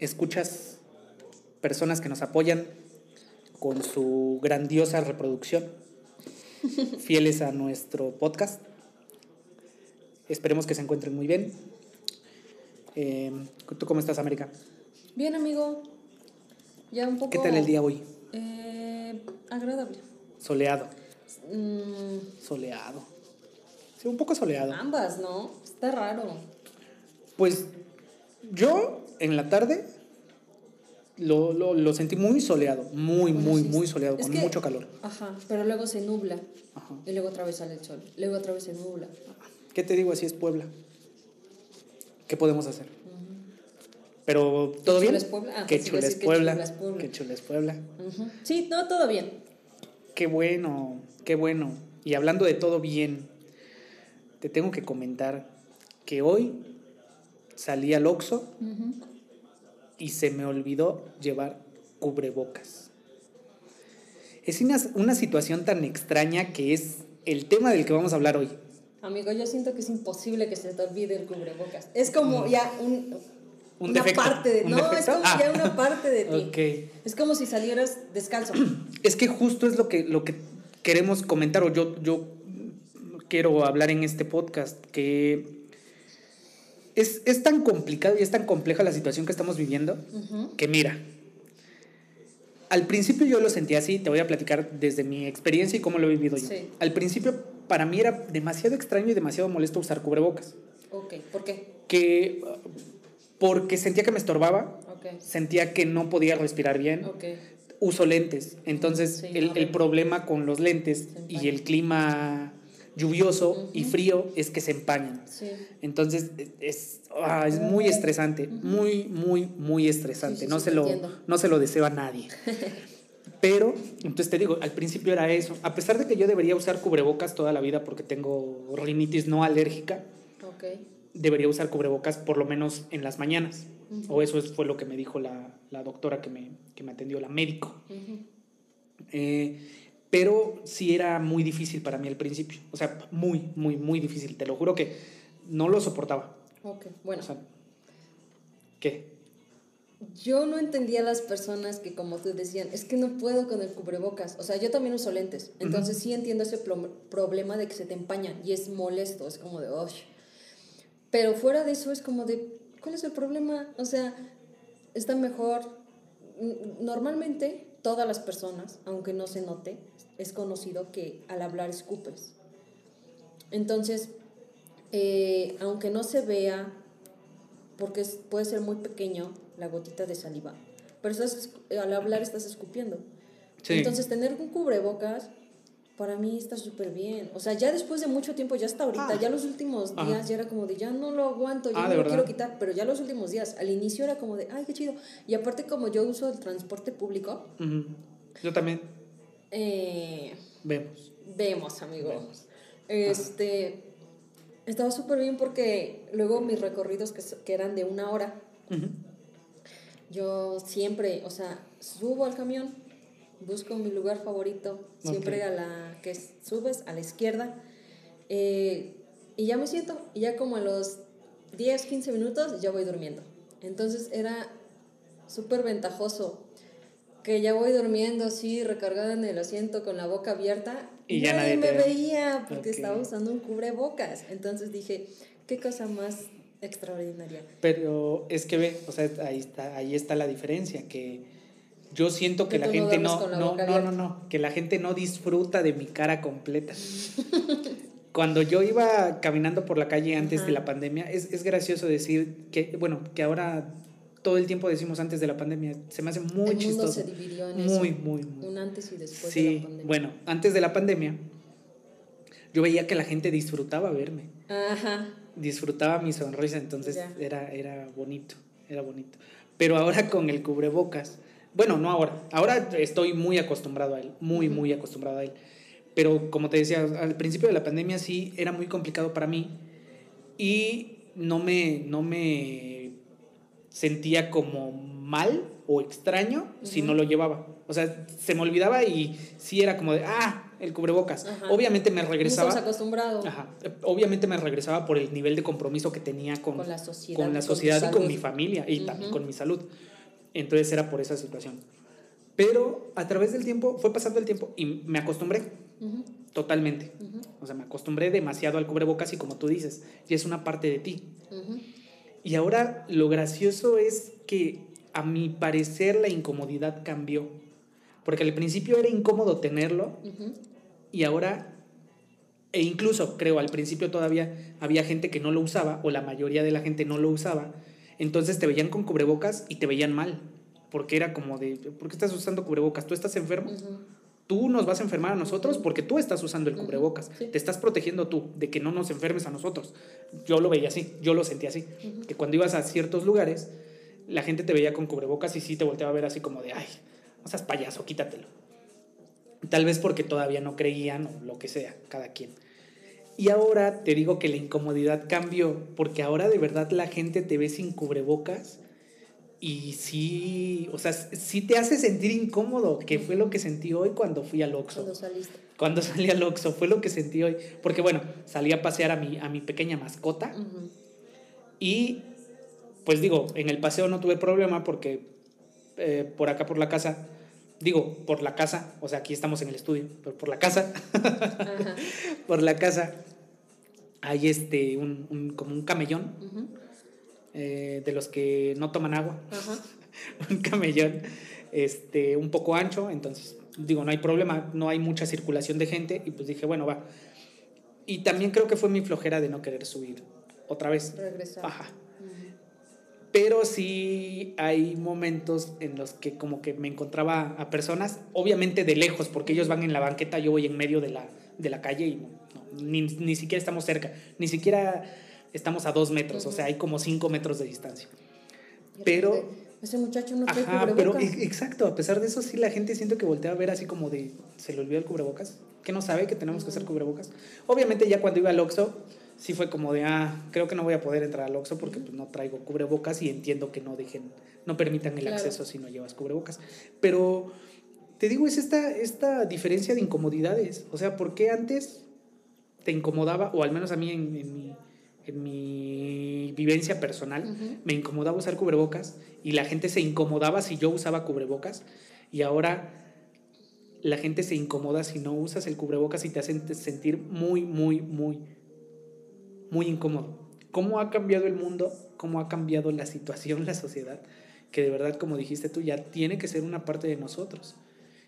escuchas, personas que nos apoyan con su grandiosa reproducción, fieles a nuestro podcast? Esperemos que se encuentren muy bien. Eh, ¿Tú cómo estás, América? Bien, amigo. Ya un poco. ¿Qué tal el día hoy? Eh, agradable. Soleado. Mm, Soleado. Sí, un poco soleado. ambas, ¿no? Está raro. Pues yo en la tarde lo, lo- lo sentí muy soleado, muy, Bueno, muy, sí, muy soleado, con que- mucho calor. Ajá, pero luego se nubla. Ajá. Y luego otra vez sale el sol. Luego otra vez se nubla. ¿Qué te digo? Así es Puebla. ¿Qué podemos hacer? Pero todo ¿Qué bien. Puebla? Ah, Qué chula es decir qué Puebla. chula es Puebla. Qué chula es Puebla. Sí, no, todo bien. Qué bueno, qué bueno. Y hablando de todo bien, te tengo que comentar que hoy salí al Oxxo Ujú. Y se me olvidó llevar cubrebocas. Es una, una situación tan extraña que es el tema del que vamos a hablar hoy. Amigo, yo siento que es imposible que se te olvide el cubrebocas. Es como ya un, Un una defecto. parte de. ¿Un No, es como Ah. ya una parte de ti. Ok. Es como si salieras descalzo. Es que justo es lo que, lo que queremos comentar, o yo, yo quiero hablar en este podcast, que es, es tan complicado y es tan compleja la situación que estamos viviendo, que mira, al principio yo lo sentía así, te voy a platicar desde mi experiencia y cómo lo he vivido yo. Sí. Al principio para mí era demasiado extraño y demasiado molesto usar cubrebocas, Ok, ¿por qué? que porque sentía que me estorbaba, sentía que no podía respirar bien, uso lentes. Entonces, Sí, el, el problema con los lentes y el clima lluvioso y Ujú. frío es que se empañan. Sí. Entonces, es, ah, es muy estresante, muy, muy, muy estresante. Sí, sí, no, se lo, entiendo. no se lo deseo a nadie. Pero, entonces te digo, al principio era eso. A pesar de que yo debería usar cubrebocas toda la vida porque tengo rinitis no alérgica, Ok. debería usar cubrebocas por lo menos en las mañanas. Ujú. O eso es- fue lo que me dijo la, la doctora que me, que me atendió, la médico. Eh, pero sí era muy difícil para mí al principio. O sea, muy, muy, muy difícil. Te lo juro que no lo soportaba. Ok, bueno. O sea, ¿qué? Yo no entendía a las personas que, como tú decían, es que no puedo con el cubrebocas. O sea, yo también uso lentes. Entonces sí entiendo ese problema de que se te empañan y es molesto, es como de, "Ush". Pero fuera de eso es como de, ¿cuál es el problema? O sea, está mejor. Normalmente todas las personas, aunque no se note, es conocido que al hablar escupes. Entonces, eh, aunque no se vea porque puede ser muy pequeño la gotita de saliva, pero estás, escu- al hablar estás escupiendo. Sí. Entonces, tener un cubrebocas para mí está súper bien. O sea, ya después de mucho tiempo, ya hasta ahorita, Ah. ya los últimos Ajá. días, ya era como de, ya no lo aguanto, ya Ah, no ¿de lo quiero quitar, pero ya los últimos días, al inicio era como de, ay, qué chido. Y aparte, como yo uso el transporte público, Ujú. Yo también. Eh, Vemos. Vemos, amigo. Vemos. Este. Estaba súper bien porque luego mis recorridos que, eran de una hora, yo siempre, o sea, subo al camión, busco mi lugar favorito, siempre a la que subes, a la izquierda, eh, y ya me siento, y ya como a los 10, 15 minutos ya voy durmiendo. Entonces era súper ventajoso que ya voy durmiendo así, recargada en el asiento con la boca abierta. Y ya nadie, nadie me ve. veía porque estaba usando un cubrebocas. Entonces dije, qué cosa más extraordinaria. Pero es que ve, o sea, ahí está, ahí está la diferencia, que yo siento que Que la gente no, la no, no, no, no, que la gente no disfruta de mi cara completa. Cuando yo iba caminando por la calle antes Ajá. de la pandemia, es, es gracioso decir que, bueno, que ahora todo el tiempo decimos antes de la pandemia, se me hace muy el mundo chistoso. se dividió en Muy, eso. muy, muy. Un antes y después de la pandemia. bueno, antes de la pandemia, yo veía que la gente disfrutaba verme, Ajá. disfrutaba mi sonrisa, entonces Ya. era, era bonito, era bonito. Pero ahora con el cubrebocas, bueno, no ahora, ahora estoy muy acostumbrado a él, muy, muy acostumbrado a él. Pero como te decía, al principio de la pandemia sí era muy complicado para mí y no me, no me sentía como mal o extraño si no lo llevaba. O sea, se me olvidaba y sí era como de, ah, el cubrebocas. Obviamente me regresaba. acostumbrado. Ajá. Obviamente me regresaba por el nivel de compromiso que tenía con, con la sociedad, con la sociedad y con mi familia y también con mi salud. Entonces era por esa situación. Pero a través del tiempo, fue pasando el tiempo y me acostumbré totalmente. O sea, me acostumbré demasiado al cubrebocas y como tú dices, ya es una parte de ti. Y ahora lo gracioso es que a mi parecer la incomodidad cambió. Porque al principio era incómodo tenerlo y ahora, e incluso creo al principio todavía había gente que no lo usaba o la mayoría de la gente no lo usaba. Entonces te veían con cubrebocas y te veían mal. Porque era como de, ¿por qué estás usando cubrebocas? ¿Tú estás enfermo? Tú nos vas a enfermar a nosotros porque tú estás usando el cubrebocas. Te estás protegiendo tú de que no nos enfermes a nosotros. Yo lo veía así, yo lo sentía así. Que cuando ibas a ciertos lugares, la gente te veía con cubrebocas y sí te volteaba a ver así como de, ay, no seas payaso, quítatelo. Tal vez porque todavía no creían o lo que sea, cada quien. Y ahora te digo que la incomodidad cambió, porque ahora de verdad la gente te ve sin cubrebocas y sí, o sea, sí te hace sentir incómodo, que fue lo que sentí hoy cuando fui al Oxxo. Cuando saliste. Cuando salí al Oxxo, fue lo que sentí hoy. Porque bueno, salí a pasear a mi, a mi pequeña mascota y pues digo, en el paseo no tuve problema porque eh, por acá por la casa, digo, por la casa, o sea, aquí estamos en el estudio, pero por la casa, por la casa hay este, un, como un camellón eh, de los que no toman agua, un camellón este, un poco ancho, entonces digo, no hay problema, no hay mucha circulación de gente y pues dije, bueno, va. Y también creo que fue mi flojera de no querer subir otra vez. Regresar. Ajá. Pero sí hay momentos en los que como que me encontraba a personas, obviamente de lejos, porque ellos van en la banqueta, yo voy en medio de la, de la calle y ni, ni, siquiera estamos cerca, ni siquiera estamos a dos metros, o sea, hay como cinco metros de distancia. Pero... Ese muchacho no trae Ajá, pero e, exacto, a pesar de eso sí la gente siento que voltea a ver así como de, ¿se le olvidó el cubrebocas? ¿Que no sabe que tenemos que hacer cubrebocas? Obviamente ya cuando iba al Oxxo sí fue como de, ah, creo que no voy a poder entrar al Oxxo porque pues, no traigo cubrebocas y entiendo que no dejen, no permitan el acceso si no llevas cubrebocas. Pero te digo, es esta, esta diferencia de incomodidades. O sea, ¿por qué antes te incomodaba, o al menos a mí en, mi, en mi vivencia personal, me incomodaba usar cubrebocas y la gente se incomodaba si yo usaba cubrebocas y ahora la gente se incomoda si no usas el cubrebocas y te hacen sentir muy, muy, muy muy incómodo. ¿Cómo ha cambiado el mundo? ¿Cómo ha cambiado la situación, la sociedad? Que de verdad, como dijiste tú, ya tiene que ser una parte de nosotros.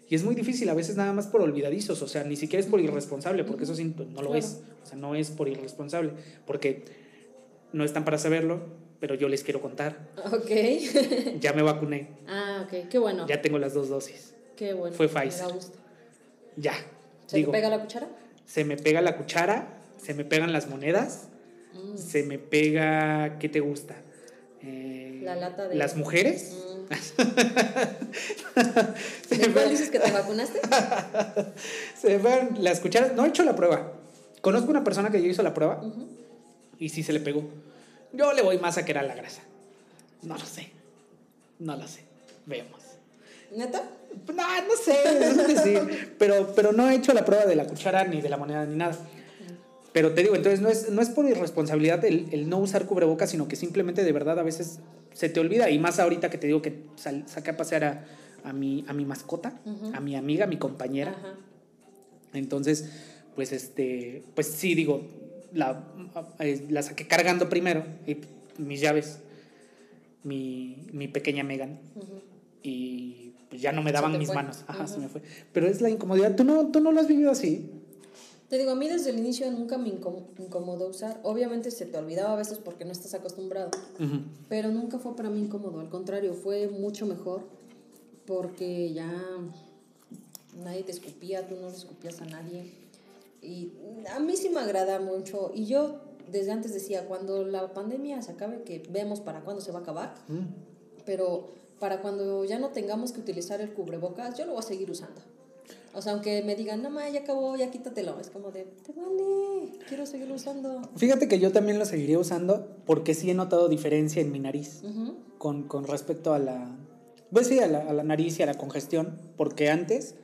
Y es muy difícil, a veces nada más por olvidadizos, o sea, ni siquiera es por irresponsable, porque eso sí, no lo es. O sea, no es por irresponsable, porque no están para saberlo, pero yo les quiero contar. Ok. ya me vacuné. Ah, ok, qué bueno. Ya tengo las dos dosis. Qué bueno. Fue Pfizer. Me gusto. Ya. ¿Se me pega la cuchara? Se me pega la cuchara, se me pegan las monedas Mm. Se me pega, ¿qué te gusta? Eh, la lata de... ¿Las mujeres? Mm. ¿De cuál dices que te vacunaste? se me pegan las cucharas. No he hecho la prueba. Conozco una persona que ya hizo la prueba y sí se le pegó. Yo le voy más a que era la grasa. No lo sé. No lo sé. Veamos. ¿Neta? No, no sé, Pero, pero no he hecho la prueba de la cuchara ni de la moneda ni nada. Pero te digo, entonces no es, no es por irresponsabilidad el, el, no usar cubrebocas, sino que simplemente de verdad a veces se te olvida. Y más ahorita que te digo que saqué a pasear a, a, mi, a mi mascota, a mi amiga, a mi compañera. Entonces, pues este, pues sí, digo, la, eh, la saqué cargando primero, y mis llaves, mi, mi pequeña Megan. Y pues ya no me daban mis manos. Ajá, se me fue. Pero es la incomodidad. ¿Tú no, ¿Tú no lo has vivido así? Te digo, a mí desde el inicio nunca me incomodó usar. Obviamente se te olvidaba a veces porque no estás acostumbrado, pero nunca fue para mí incómodo. Al contrario, fue mucho mejor porque ya nadie te escupía, tú no le escupías a nadie. Y a mí sí me agrada mucho. Y yo desde antes decía, cuando la pandemia se acabe, que vemos para cuándo se va a acabar, pero para cuando ya no tengamos que utilizar el cubrebocas, yo lo voy a seguir usando. O sea, aunque me digan, no, ma, ya acabó, ya quítatelo. Es como de, te vale, quiero seguirlo usando. Fíjate que yo también lo seguiría usando porque sí he notado diferencia en mi nariz con, con, respecto a la, pues sí, a la, a la, nariz y a la congestión, porque antes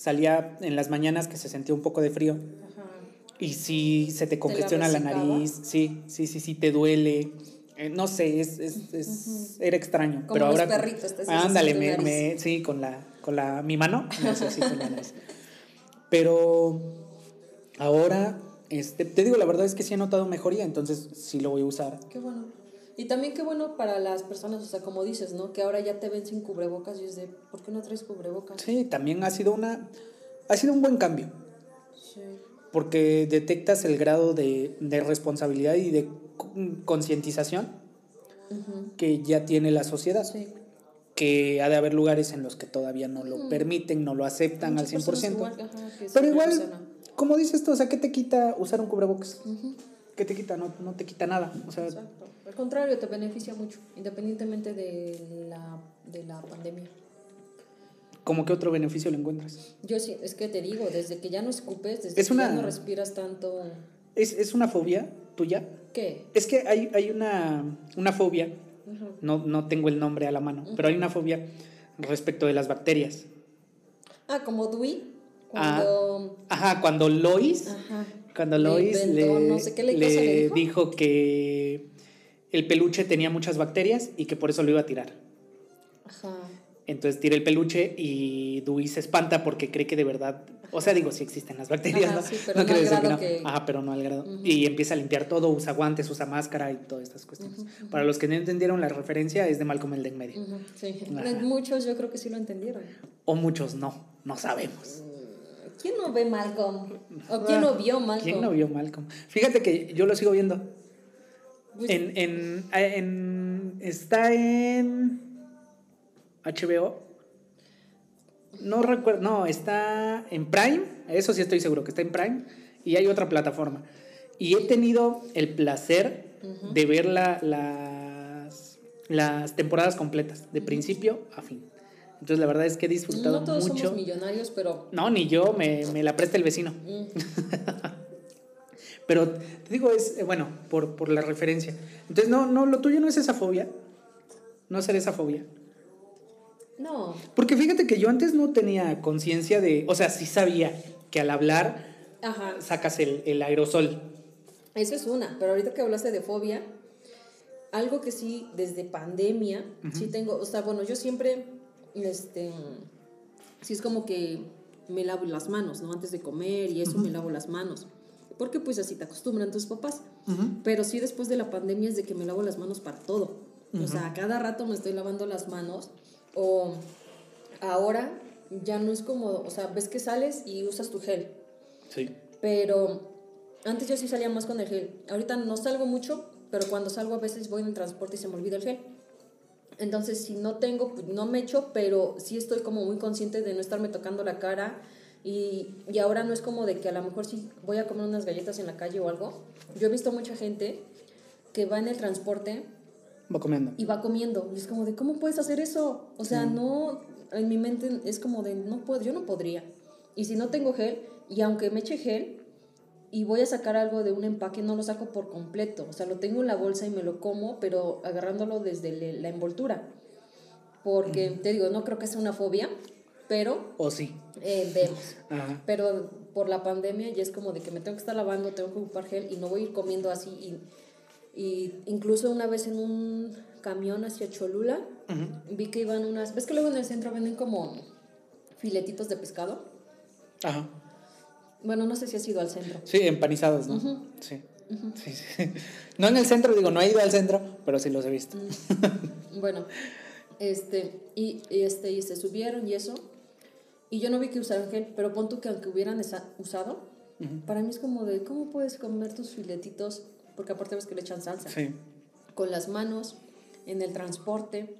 salía en las mañanas que se sentía un poco de frío Ajá. y si se te congestiona la, la, nariz, sí, sí, sí, sí, te duele. Eh, no sé, es, es, es era extraño. Como pero los ahora, perritos, te ándale, me, me, sí, con la, con la, mi mano, necesito la nariz. Pero ahora, este, te digo, la verdad es que sí he notado mejoría, entonces sí lo voy a usar. Qué bueno. Y también qué bueno para las personas, o sea, como dices, ¿no? Que ahora ya te ven sin cubrebocas y es de, ¿por qué no traes cubrebocas? Sí, también ha sido una, ha sido un buen cambio. Sí. Porque detectas el grado de, de responsabilidad y de concientización uh -huh. que ya tiene la sociedad. Sí que ha de haber lugares en los que todavía no lo permiten, no lo aceptan Muchas al 100%. Igual, ajá, Pero igual, como dices tú, o sea, ¿qué te quita usar un cubrebocas? Uh -huh. ¿Qué te quita? No, no te quita nada. O sea, Exacto. Al contrario, te beneficia mucho, independientemente de la, de la pandemia. ¿Cómo qué otro beneficio le encuentras? Yo sí, es que te digo, desde que ya no escupes, desde es que una, ya no respiras tanto... ¿Es, es una fobia tuya? ¿Qué? Es que hay, hay una, una fobia, uh -huh. no, no tengo el nombre a la mano, uh -huh. pero hay una fobia respecto de las bacterias. Ah, como Dewey. Cuando... Ah, ajá, cuando Lois, ajá. Cuando Lois inventó, le, no sé qué le, dijo? dijo que el peluche tenía muchas bacterias y que por eso lo iba a tirar. Ajá. Entonces tira el peluche y Dewey se espanta porque cree que de verdad, o sea, digo, sí existen las bacterias, Ajá, ¿no? Sí, pero no no que no. que... Ajá, pero no al grado. Uh -huh. Y empieza a limpiar todo, usa guantes, usa máscara y todas estas cuestiones. Uh -huh. Para los que no entendieron la referencia, es de Malcolm el de en medio. Uh -huh. Sí, muchos yo creo que sí lo entendieron. O muchos no, no sabemos. ¿Quién no ve Malcolm? ¿O quién no vio Malcolm? ¿Quién no vio Malcolm? Fíjate que yo lo sigo viendo. Pues... En, en, en, está en HBO no recuerdo, no, está en Prime, eso sí estoy seguro que está en Prime, y hay otra plataforma. Y he tenido el placer uh -huh. de ver la, las, las temporadas completas, de principio a fin. Entonces la verdad es que he disfrutado no todos mucho. Somos millonarios, pero... No, ni yo, me, me la presta el vecino. Mm. pero te digo, es, eh, bueno, por, por la referencia. Entonces, no, no, lo tuyo no es esa fobia. No ser esa fobia. No. Porque fíjate que yo antes no tenía conciencia de, o sea, sí sabía que al hablar Ajá. sacas el, el, aerosol. Eso es una, pero ahorita que hablaste de fobia, algo que sí, desde pandemia, uh -huh. sí tengo, o sea, bueno, yo siempre, este, sí es como que me lavo las manos, ¿no? Antes de comer y eso uh -huh. me lavo las manos. Porque pues así te acostumbran tus papás. Uh -huh. Pero sí después de la pandemia es de que me lavo las manos para todo. O sea, cada rato me estoy lavando las manos o ahora ya no es como, o sea, ves que sales y usas tu gel. Sí. Pero antes yo sí salía más con el gel. Ahorita no salgo mucho, pero cuando salgo a veces voy en el transporte y se me olvida el gel. Entonces, si no tengo, pues no me echo, pero sí estoy como muy consciente de no estarme tocando la cara. Y, y ahora no es como de que a lo mejor si voy a comer unas galletas en la calle o algo. Yo he visto mucha gente que va en el transporte Va comiendo. Y va comiendo. Y es como de, ¿cómo puedes hacer eso? O sea, sí. no, en mi mente es como de, no puedo, yo no podría. Y si no tengo gel, y aunque me eche gel, y voy a sacar algo de un empaque, no lo saco por completo. O sea, lo tengo en la bolsa y me lo como, pero agarrándolo desde la envoltura. Porque, te digo, no creo que sea una fobia, pero... O sí. Eh, vemos. Ajá. Pero por la pandemia ya es como de que me tengo que estar lavando, tengo que ocupar gel y no voy a ir comiendo así y y incluso una vez en un camión hacia Cholula, uh -huh. vi que iban unas. ¿Ves que luego en el centro venden como filetitos de pescado? Ajá. Bueno, no sé si has ido al centro. Sí, empanizados, ¿no? Uh -huh. sí. Uh -huh. sí, sí. No en el centro, digo, no he ido al centro, pero sí los he visto. bueno, este y, este, y se subieron y eso. Y yo no vi que usaran gel, pero pon tú que aunque hubieran usado, para mí es como de, ¿cómo puedes comer tus filetitos? porque aparte ves que le echan salsa. Sí. Con las manos, en el transporte.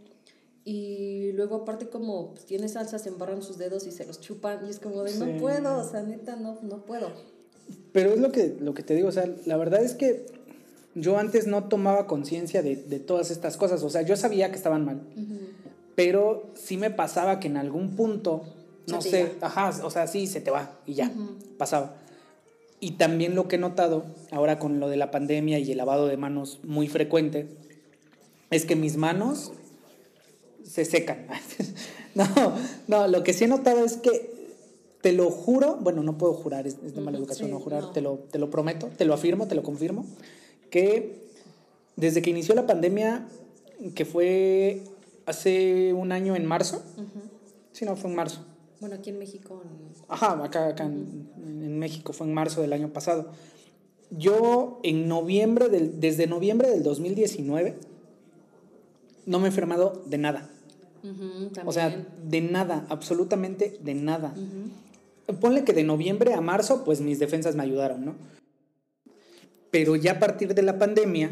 Y luego aparte como pues, tiene salsa, se embarran sus dedos y se los chupan. Y es como de, sí. no puedo, o sea, neta, no, no puedo. Pero es lo que, lo que te digo, o sea, la verdad es que yo antes no tomaba conciencia de, de todas estas cosas. O sea, yo sabía que estaban mal, pero sí me pasaba que en algún punto, no sé, ajá, o sea, sí, se te va y ya, pasaba. Y también lo que he notado ahora con lo de la pandemia y el lavado de manos muy frecuente, es que mis manos se secan. no, no, lo que sí he notado es que te lo juro, bueno, no puedo jurar, es, de mala educación sí, no jurar, no. Te, lo, te lo prometo, te lo afirmo, te lo confirmo, que desde que inició la pandemia, que fue hace un año en marzo, sí, no, fue en marzo, Bueno, aquí en México. en- Ajá, acá, acá en, en México, fue en marzo del año pasado. Yo en noviembre, del, desde noviembre del 2019, no me he enfermado de nada. O sea, de nada, absolutamente de nada. Ponle que de noviembre a marzo, pues mis defensas me ayudaron, ¿no? Pero ya a partir de la pandemia,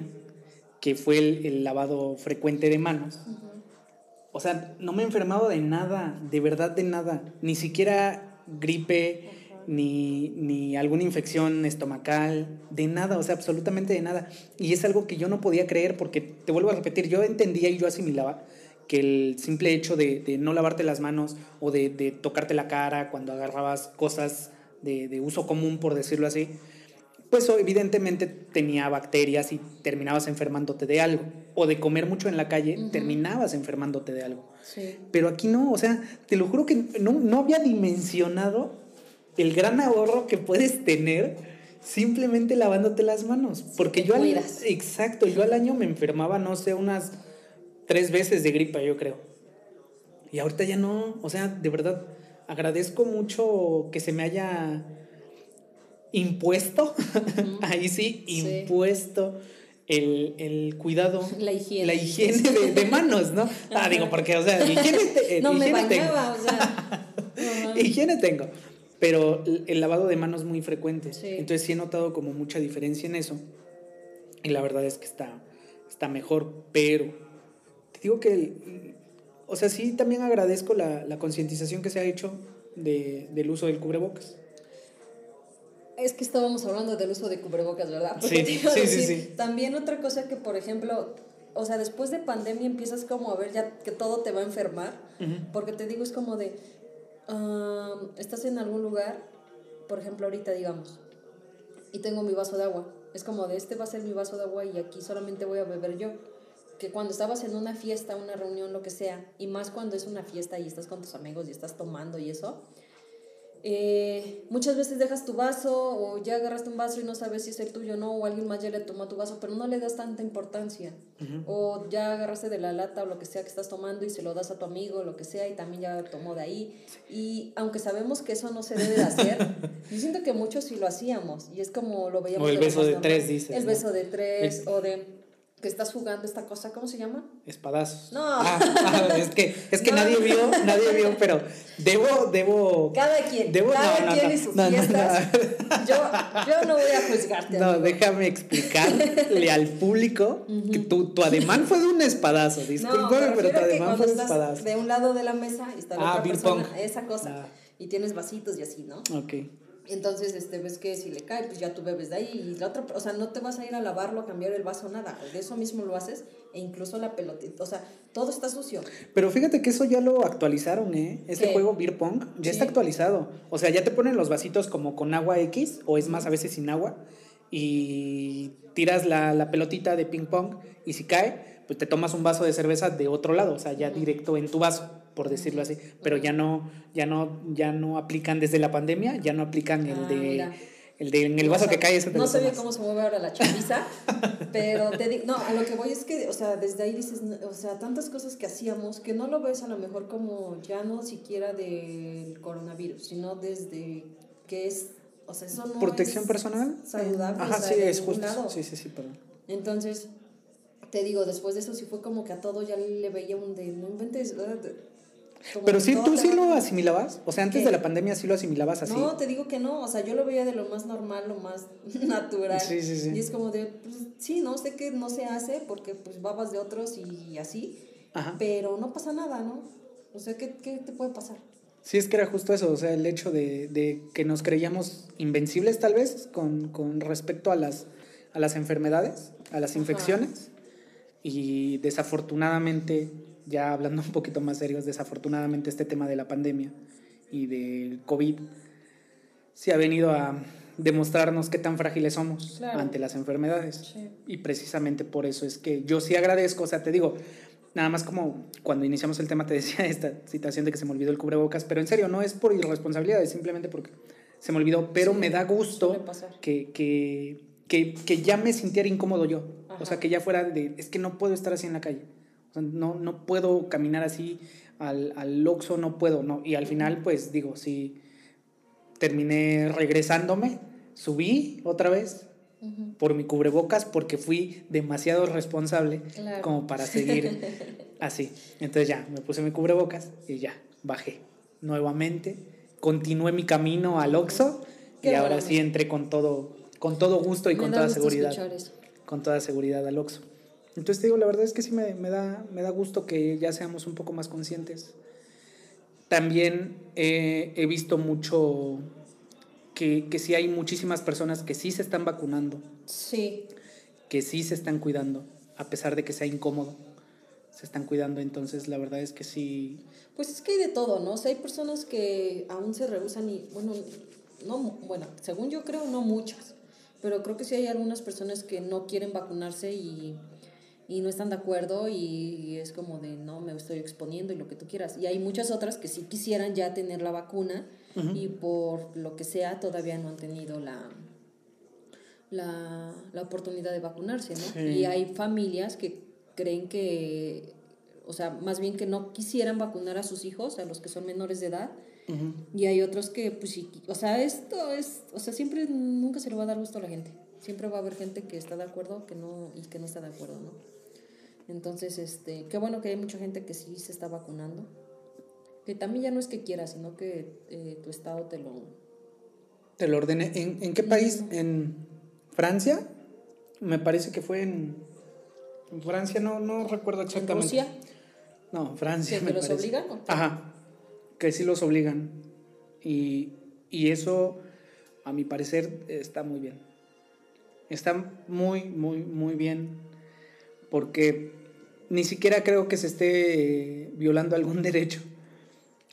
que fue el, el lavado frecuente de manos, o sea, no me he enfermado de nada, de verdad de nada. Ni siquiera gripe, ni, ni alguna infección estomacal, de nada, o sea, absolutamente de nada. Y es algo que yo no podía creer porque, te vuelvo a repetir, yo entendía y yo asimilaba que el simple hecho de, de no lavarte las manos o de, de tocarte la cara cuando agarrabas cosas de, de uso común, por decirlo así, pues evidentemente tenía bacterias y terminabas enfermándote de algo. O de comer mucho en la calle, terminabas enfermándote de algo. Sí. Pero aquí no, o sea, te lo juro que no, no había dimensionado el gran ahorro que puedes tener simplemente lavándote las manos. Porque yo al, exacto, yo al año me enfermaba, no sé, unas tres veces de gripa, yo creo. Y ahorita ya no, o sea, de verdad, agradezco mucho que se me haya impuesto, ahí sí, Sí. impuesto el, el cuidado, La higiene. la higiene de, de manos, ¿no? Ah, digo, porque, o sea, higiene, te- No me higiene tengo. bañaba, o sea. Higiene tengo. Pero el lavado de manos es muy frecuente. Sí. Entonces sí he notado como mucha diferencia en eso. Y la verdad es que está, está mejor. Pero te digo que, el- o sea, sí también agradezco la, la concientización que se ha hecho de- del uso del cubrebocas. Es que estábamos hablando del uso de cubrebocas, ¿verdad? Porque Sí, te iba a sí, sí, decir, sí. También otra cosa que, por ejemplo, o sea, después de pandemia empiezas como a ver ya que todo te va a enfermar. Porque te digo, es como de, estás en algún lugar, por ejemplo, ahorita digamos, y tengo mi vaso de agua. Es como de, este va a ser mi vaso de agua y aquí solamente voy a beber yo. Que cuando estabas en una fiesta, una reunión, lo que sea, y más cuando es una fiesta y estás con tus amigos y estás tomando y eso, eh, muchas veces dejas tu vaso o ya agarraste un vaso y no sabes si es el tuyo o no, o alguien más ya le tomó tu vaso, pero no le das tanta importancia. O ya agarraste de la lata o lo que sea que estás tomando y se lo das a tu amigo, lo que sea, y también ya tomó de ahí. Y aunque sabemos que eso no se debe de hacer, yo siento que muchos sí lo hacíamos y es como lo veíamos. O el beso de tres, dices, El ¿no? beso de tres o de que estás jugando esta cosa, ¿cómo se llama? Espadazos. No. Ah, ah, es que, es que No. nadie vio, nadie vio, pero debo, debo. Cada quien, Debo- cada no, quien no, y sus fiestas. Yo, yo no voy a juzgarte. No, amigo. déjame explicarle al público que tu, tu ademán fue de un espadazo. No, Discúlpame, me pero tu ademán fue de un espadazo. de un lado de la mesa y está la Ah, otra persona, esa cosa, y tienes vasitos y así, ¿no? Ok. Entonces, este, ves que si le cae, pues ya tú bebes de ahí y la otra, o sea, no te vas a ir a lavarlo, a cambiar el vaso, nada, de eso mismo lo haces e incluso la pelotita, o sea, todo está sucio. Pero fíjate que eso ya lo actualizaron, ¿eh? Este ¿Qué? juego Beer Pong ya Sí. está actualizado. O sea, ya te ponen los vasitos como con agua X, o es más, a veces sin agua, y tiras la, la pelotita de ping pong, y si cae, pues te tomas un vaso de cerveza de otro lado, o sea, ya directo en tu vaso, por decirlo así. Pero ya no, ya no, ya no aplican desde la pandemia, ya no aplican el Ah, de. mira. El de en el vaso O sea, que cae ese te No lo sé bien tomas. cómo se mueve ahora la chaviza, pero te digo, no, a lo que voy es que, o sea, desde ahí dices, o sea, tantas cosas que hacíamos que no lo ves a lo mejor como ya no siquiera del coronavirus, sino desde que es, o sea, eso no ¿Protección es personal? saludable, Ajá, o sea, sí, es justo. lado. Sí, sí, sí, perdón. Entonces, te digo, después de eso sí fue como que a todo ya le veía un de, no inventes, Pero sí, tú sí lo asimilabas. O sea, antes ¿Qué? de la pandemia sí lo asimilabas así. No, te digo que no, o sea, yo lo veía de lo más normal, lo más natural. Sí, sí, sí. Y es como de, pues sí, no sé que no se hace porque pues babas de otros y así, Ajá. pero no pasa nada, ¿no? O sea, ¿qué, qué te puede pasar? Sí, es que era justo eso, o sea, el hecho de, de que nos creíamos invencibles tal vez con, con respecto a las, a las enfermedades. a las infecciones y desafortunadamente, ya hablando un poquito más serios, desafortunadamente este tema de la pandemia y del COVID se ha venido a demostrarnos qué tan frágiles somos ante las enfermedades. Y precisamente por eso es que yo sí agradezco, o sea, te digo, nada más como cuando iniciamos el tema te decía esta situación de que se me olvidó el cubrebocas, pero en serio, no es por irresponsabilidad, es simplemente porque se me olvidó, pero me da gusto que, que, que, que, ya me sintiera incómodo yo. O sea, que ya fuera de, es que no puedo estar así en la calle. O sea, no, no puedo caminar así al, al Oxxo, no puedo, no. Y al final, pues digo, sí, terminé regresándome, subí otra vez por mi cubrebocas porque fui demasiado responsable como para seguir así. Entonces ya, me puse mi cubrebocas y ya, bajé nuevamente, continué mi camino al Oxxo y ahora sí entré con todo, con todo gusto y con toda seguridad. Con toda seguridad al Oxxo. Entonces te digo, la verdad es que sí me, me, da, me da gusto que ya seamos un poco más conscientes. También eh, he visto mucho que, que sí hay muchísimas personas que sí se están vacunando. Sí. Que sí se están cuidando, a pesar de que sea incómodo. Se están cuidando, entonces la verdad es que sí. Pues es que hay de todo, ¿no? O sea, hay personas que aún se rehusan y, bueno, no, bueno, según yo creo, no muchas, pero creo que sí hay algunas personas que no quieren vacunarse y y no están de acuerdo y es como de no, me estoy exponiendo y lo que tú quieras. Y hay muchas otras que sí quisieran ya tener la vacuna y por lo que sea todavía no han tenido la, la, la oportunidad de vacunarse, ¿no? Y hay familias que creen que, o sea, más bien que no quisieran vacunar a sus hijos, a los que son menores de edad, y hay otros que, pues sí, o sea, esto es, o sea, siempre, nunca se le va a dar gusto a la gente. Siempre va a haber gente que está de acuerdo que no, y que no está de acuerdo, ¿no? Entonces, este, qué bueno que hay mucha gente que sí se está vacunando. Que también ya no es que quiera, sino que eh, tu estado te lo... Te lo ordene. ¿En, en qué país? ¿En Francia? Me parece que fue en, en Francia, no, no recuerdo exactamente. ¿En Rusia? No, Francia. ¿Que, los obligan? Ajá, que sí los obligan. Y, y eso, a mi parecer, está muy bien. Está muy, muy, muy bien. Porque ni siquiera creo que se esté violando algún derecho.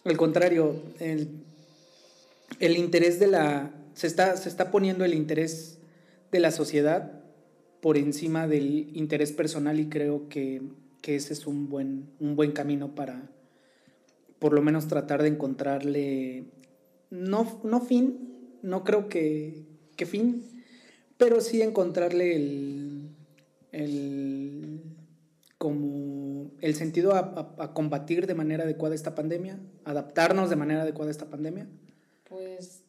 Al contrario, el, el interés de la... Se está, se está poniendo el interés de la sociedad por encima del interés personal y creo que, que ese es un buen, un buen camino para por lo menos tratar de encontrarle, no, no fin, no creo que, que fin, pero sí encontrarle el, el como el sentido a, combatir de manera adecuada esta pandemia, adaptarnos de manera adecuada a esta pandemia? Pues,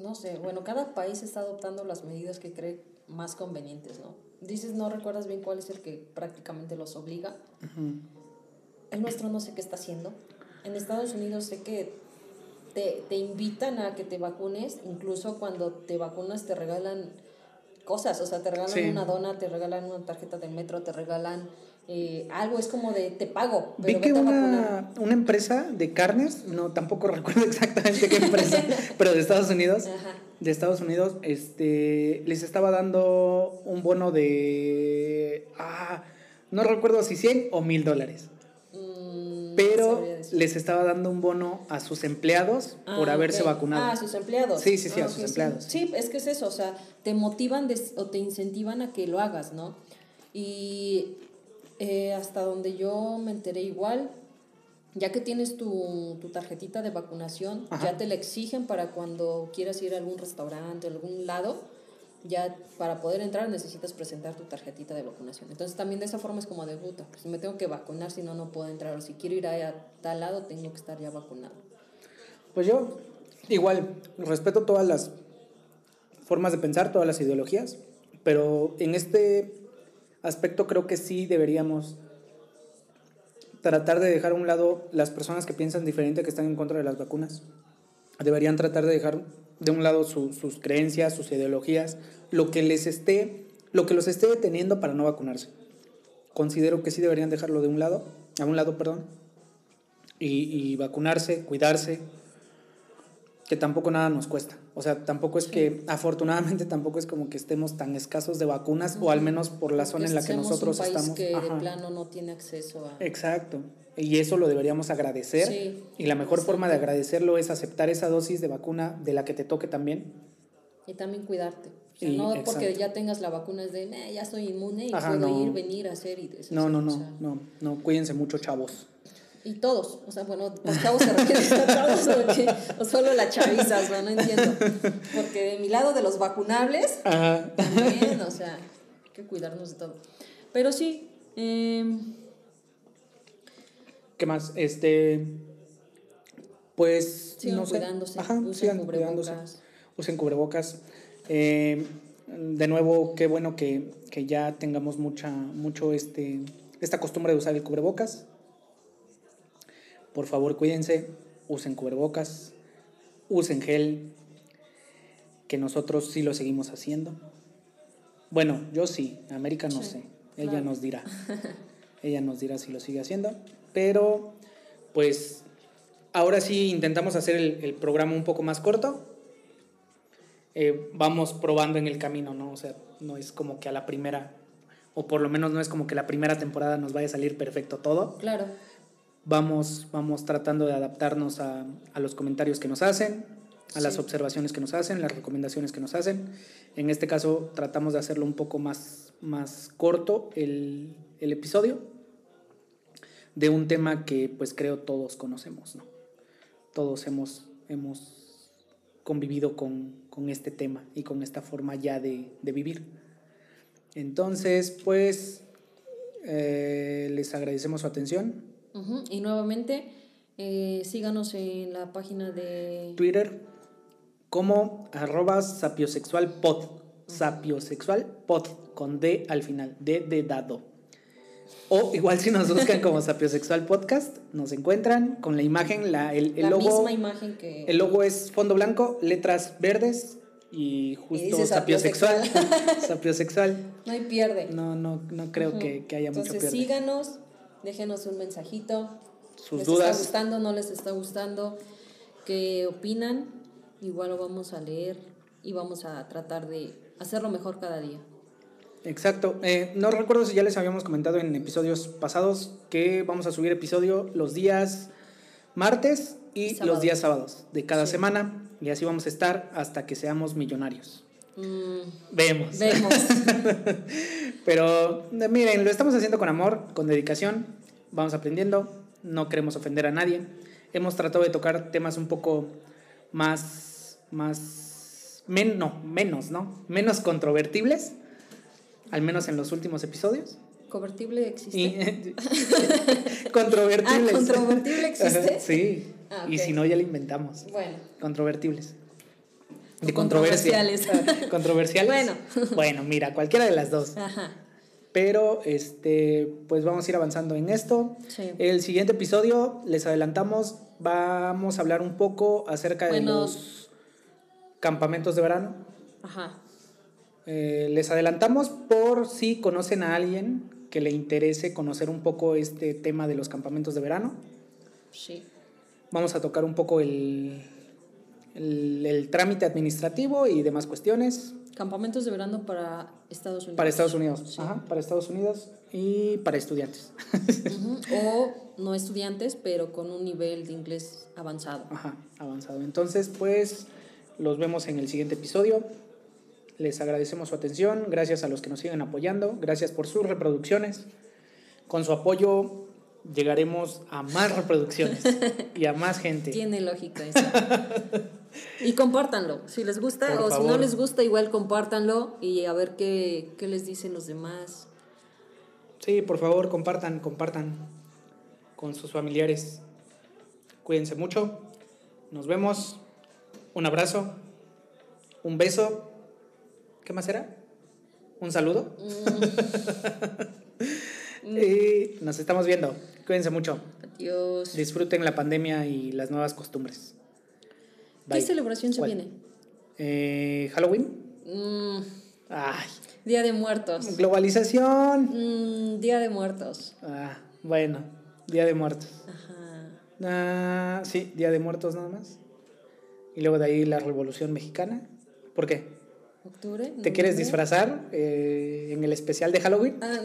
no sé, bueno, cada país está adoptando las medidas que cree más convenientes, ¿no? Dices, no recuerdas bien cuál es el que prácticamente los obliga. El nuestro no sé qué está haciendo. En Estados Unidos sé que te, te invitan a que te vacunes, incluso cuando te vacunas te regalan cosas, o sea, te regalan una dona, te regalan una tarjeta del metro, te regalan eh, algo, es como de te pago. Vi que una, una, empresa de carnes, no tampoco recuerdo exactamente qué empresa, pero de Estados Unidos, de Estados Unidos, este, les estaba dando un bono de, ah, no recuerdo si 100 o 1000 dólares pero les estaba dando un bono a sus empleados por ah, haberse vacunado. Ah, a sus empleados. Sí, sí, sí, a ah, sus empleados. Sí. es que es eso, o sea, te motivan o te incentivan a que lo hagas, ¿no? Y eh, hasta donde yo me enteré igual, ya que tienes tu, tu tarjetita de vacunación, ya te la exigen para cuando quieras ir a algún restaurante, a algún lado ya para poder entrar necesitas presentar tu tarjetita de vacunación. Entonces también de esa forma es como de puta, pues me tengo que vacunar, si no, no puedo entrar. O si quiero ir a, tal lado, tengo que estar ya vacunado. Pues yo igual respeto todas las formas de pensar, todas las ideologías, pero en este aspecto creo que sí deberíamos tratar de dejar a un lado las personas que piensan diferente, que están en contra de las vacunas. Deberían tratar de dejar de un lado sus creencias, sus ideologías, lo que les esté, lo que los esté deteniendo para no vacunarse. Considero que sí deberían dejarlo de un lado, a un lado, perdón, y, vacunarse, cuidarse. que tampoco nada nos cuesta. O sea, tampoco es que, afortunadamente, tampoco es como que estemos tan escasos de vacunas, o al menos por la zona en la que nosotros un país estamos. que de plano no tiene acceso a... Exacto. Y eso lo deberíamos agradecer. Sí, y la mejor exacto. forma de agradecerlo es aceptar esa dosis de vacuna de la que te toque también. Y también cuidarte. O sea, Y- no porque exacto. ya tengas la vacuna es de, "Nah, ya soy inmune y Ajá, puedo no. ir, venir, hacer y deshacer". No, no, O no, sea, no, no, cuídense mucho, chavos. Y todos, o sea, bueno, los chavos se refieren a todos o, solo la chaviza, o sea, no entiendo. Porque de mi lado de los vacunables, Ajá. también, o sea, hay que cuidarnos de todo. Pero sí, eh, ¿Qué más? Este. Pues. sigan no sé. cuidándose, Ajá, usen sigan cubrebocas. cuidándose. Usen cubrebocas. Eh, de nuevo, qué bueno que, que ya tengamos mucha, mucho este, esta costumbre de usar el cubrebocas. Por favor, cuídense, usen cubrebocas, usen gel, que nosotros sí lo seguimos haciendo. Bueno, yo sí, América no Sí, sé, ella claro. nos dirá. ella nos dirá si lo sigue haciendo, pero pues ahora sí intentamos hacer el, el programa un poco más corto. Eh, vamos probando en el camino, ¿no? O sea, no es como que a la primera, o por lo menos no es como que la primera temporada nos vaya a salir perfecto todo claro, vamos, vamos tratando de adaptarnos a, a los comentarios que nos hacen, a las observaciones que nos hacen, las recomendaciones que nos hacen. En este caso tratamos de hacerlo un poco más, más corto el, el episodio de un tema que pues creo todos conocemos, ¿no? Todos hemos, hemos convivido con, con este tema y con esta forma ya de, de vivir. Entonces, pues, eh, les agradecemos su atención. Y nuevamente, eh, síganos en la página de... Twitter como arroba sapiosexualpod. Sapiosexualpod con D al final, D de dado. O igual si nos buscan como Sapiosexual Podcast, nos encuentran con la imagen, la, el, el la logo. misma imagen que... El logo es fondo blanco, letras verdes y justo sapiosexual. sapiosexual. No hay pierde. No, no, no creo que, que haya mucho Entonces pierde. síganos, déjenos un mensajito. Sus ¿Les dudas. está gustando? ¿No les está gustando? ¿Qué opinan? Igual lo vamos a leer y vamos a tratar de hacerlo mejor cada día. Exacto. Eh, no recuerdo si ya les habíamos comentado en episodios pasados que vamos a subir episodio los días martes y los días sábados de cada Sí. semana. Y así vamos a estar hasta que seamos millonarios. Mm, Vemos. vemos. Pero eh, miren, lo estamos haciendo con amor, con dedicación. Vamos aprendiendo. No queremos ofender a nadie. Hemos tratado de tocar temas un poco más, más, men- no, menos, ¿no? Menos controvertibles. Al menos en los últimos episodios. ¿Convertible existe? Y, controvertibles. Ah, ¿controvertible existe? sí. Ah, Y si no, ya lo inventamos. Bueno, Controvertibles. De controversia. controversiales. Controversiales. Bueno. Bueno, mira, cualquiera de las dos. ajá. Pero este, pues vamos a ir avanzando en esto. Sí. El siguiente episodio, les adelantamos, vamos a hablar un poco acerca de los campamentos de verano. Ajá. Eh, les adelantamos por si conocen a alguien que le interese conocer un poco este tema de los campamentos de verano. Sí. Vamos a tocar un poco el, el, el trámite administrativo y demás cuestiones Campamentos de verano para Estados Unidos. para Estados Unidos. Sí. Ajá, para Estados Unidos y para estudiantes. Ujú, O no estudiantes, pero con un nivel de inglés avanzado. Ajá, avanzado. Entonces, pues los vemos en el siguiente episodio. Les agradecemos su atención, gracias a los que nos siguen apoyando, gracias por sus reproducciones. Con su apoyo llegaremos a más reproducciones y a más gente. Tiene lógica eso. y compártanlo. Si les gusta Por o si no favor. les gusta, igual compártanlo y a ver qué, qué les dicen los demás. Sí, por favor, compartan, compartan con sus familiares. Cuídense mucho. Nos vemos. Un abrazo. Un beso. ¿Qué más era? ¿Un saludo? y nos estamos viendo. Cuídense mucho. Adiós. Disfruten la pandemia y las nuevas costumbres. ¿Qué celebración se viene? Eh, ¿Halloween? Mm, Ay, Día de Muertos. globalización. Mm, Día de Muertos. Ah, bueno, Día de Muertos. Ajá. Ah, sí, Día de Muertos nada más. Y luego de ahí la Revolución Mexicana. ¿Por qué? ¿Octubre? ¿Te quieres disfrazar eh, en el especial de Halloween? Ah.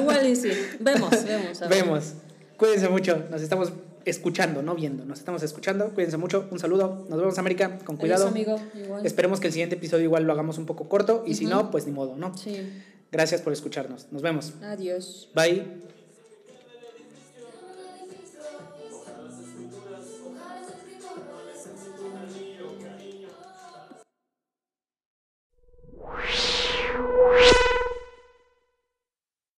Igual y sí. Vemos, vemos. Vemos. Cuídense mucho. Nos estamos escuchando, no viendo. Nos estamos escuchando. Cuídense mucho. Un saludo. Nos vemos, América. Con cuidado. Adiós, amigo. Igual. Esperemos que el siguiente episodio igual lo hagamos un poco corto. Y si no, pues ni modo, ¿no? Sí. Gracias por escucharnos. Nos vemos. Adiós. Bye.